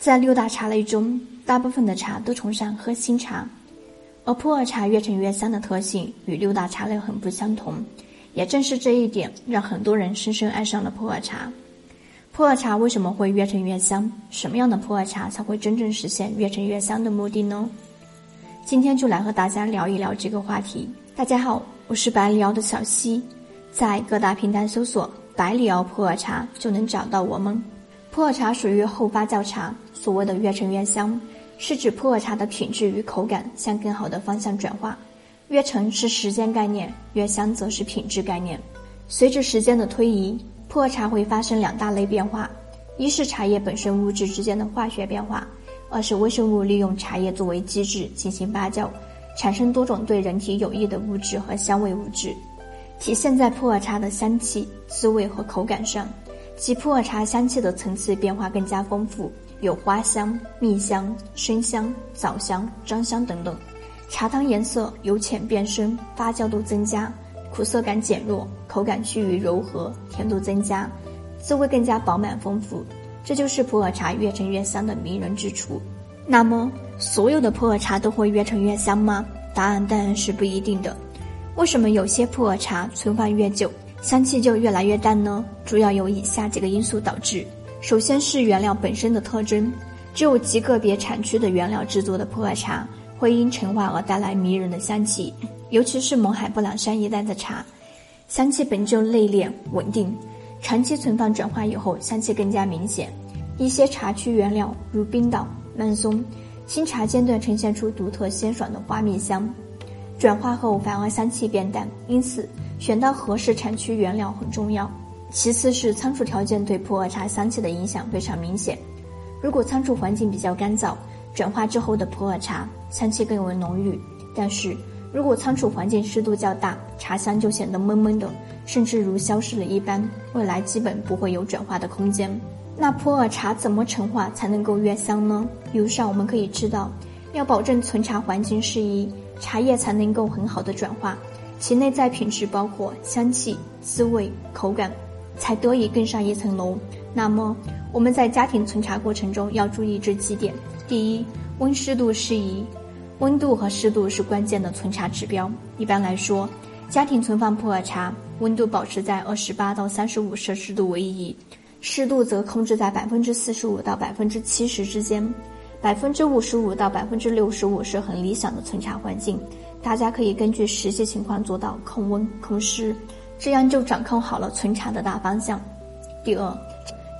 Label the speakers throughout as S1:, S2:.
S1: 在六大茶类中，大部分的茶都崇尚喝新茶，而普洱茶越陈越香的特性与六大茶类很不相同。也正是这一点，让很多人深深爱上了普洱茶。普洱茶为什么会越陈越香？什么样的普洱茶才会真正实现越陈越香的目的呢？今天就来和大家聊一聊这个话题。大家好，我是百里奥的小溪，在各大平台搜索“百里奥普洱茶”就能找到我们。普洱茶属于后发酵茶，所谓的越陈越香，是指普洱茶的品质与口感向更好的方向转化。越陈是时间概念，越香则是品质概念。随着时间的推移，普洱茶会发生两大类变化：一是茶叶本身物质之间的化学变化；二是微生物利用茶叶作为基质进行发酵，产生多种对人体有益的物质和香味物质，体现在普洱茶的香气、滋味和口感上。其普洱茶香气的层次变化更加丰富，有花香、蜜香、生香、枣香、樟香等等。茶汤颜色由浅变深，发酵度增加，苦涩感减弱，口感趋于柔和，甜度增加，滋味更加饱满丰富。这就是普洱茶越陈越香的迷人之处。那么，所有的普洱茶都会越陈越香吗？答案当然是不一定的。为什么有些普洱茶存放越久？香气就越来越淡呢，主要有以下几个因素导致。首先是原料本身的特征，只有极个别产区的原料制作的普洱茶，会因陈化而带来迷人的香气。尤其是勐海布朗山一带的茶，香气本就内敛稳定，长期存放转化以后，香气更加明显。一些茶区原料如冰岛、曼松，新茶间段呈现出独特鲜爽的花蜜香，转化后反而香气变淡，因此。选到合适产区原料很重要。其次是仓储条件对普洱茶香气的影响非常明显。如果仓储环境比较干燥，转化之后的普洱茶香气更为浓郁；但是如果仓储环境湿度较大，茶香就显得闷闷的，甚至如消失了一般，未来基本不会有转化的空间。那普洱茶怎么陈化才能够越香呢？比如上我们可以知道，要保证存茶环境适宜，茶叶才能够很好的转化。其内在品质包括香气、滋味、口感，才得以更上一层楼。那么我们在家庭存茶过程中要注意这几点：第一，温湿度适宜，温度和湿度是关键的存茶指标。一般来说，家庭存放普洱茶，温度保持在二十八到三十五摄氏度为宜，湿度则控制在百分之四十五到百分之七十之间，百分之五十五到百分之六十五是很理想的存茶环境。大家可以根据实际情况做到控温控湿，这样就掌控好了存茶的大方向。第二，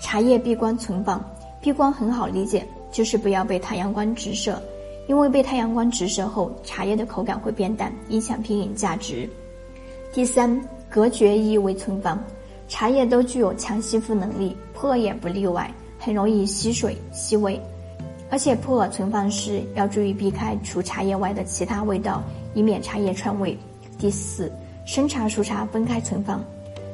S1: 茶叶避光存放，避光很好理解，就是不要被太阳光直射，因为被太阳光直射后，茶叶的口感会变淡，影响品饮价值。第三，隔绝异味存放，茶叶都具有强吸附能力，普洱也不例外，很容易吸水吸味，而且普洱存放时要注意避开除茶叶外的其他味道。以免茶叶串味。第四，生茶、熟茶分开存放。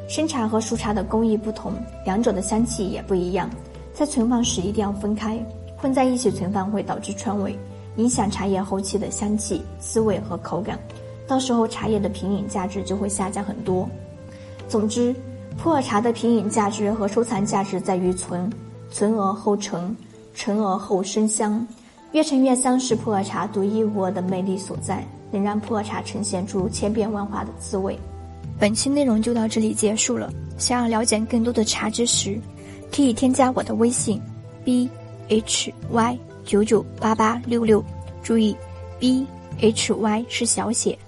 S1: 生茶和熟茶的工艺不同，两者的香气也不一样，在存放时一定要分开，混在一起存放会导致串味，影响茶叶后期的香气、滋味和口感，到时候茶叶的品饮价值就会下降很多。总之，普洱茶的品饮价值和收藏价值在于存，存而后成，陈而后生香。越陈越香是普洱茶独一无二的魅力所在。能让普洱茶呈现出千变万化的滋味。本期内容就到这里结束了。想要了解更多的茶知识，可以添加我的微信：b h y 九九八八六六。注意，b h y 是小写。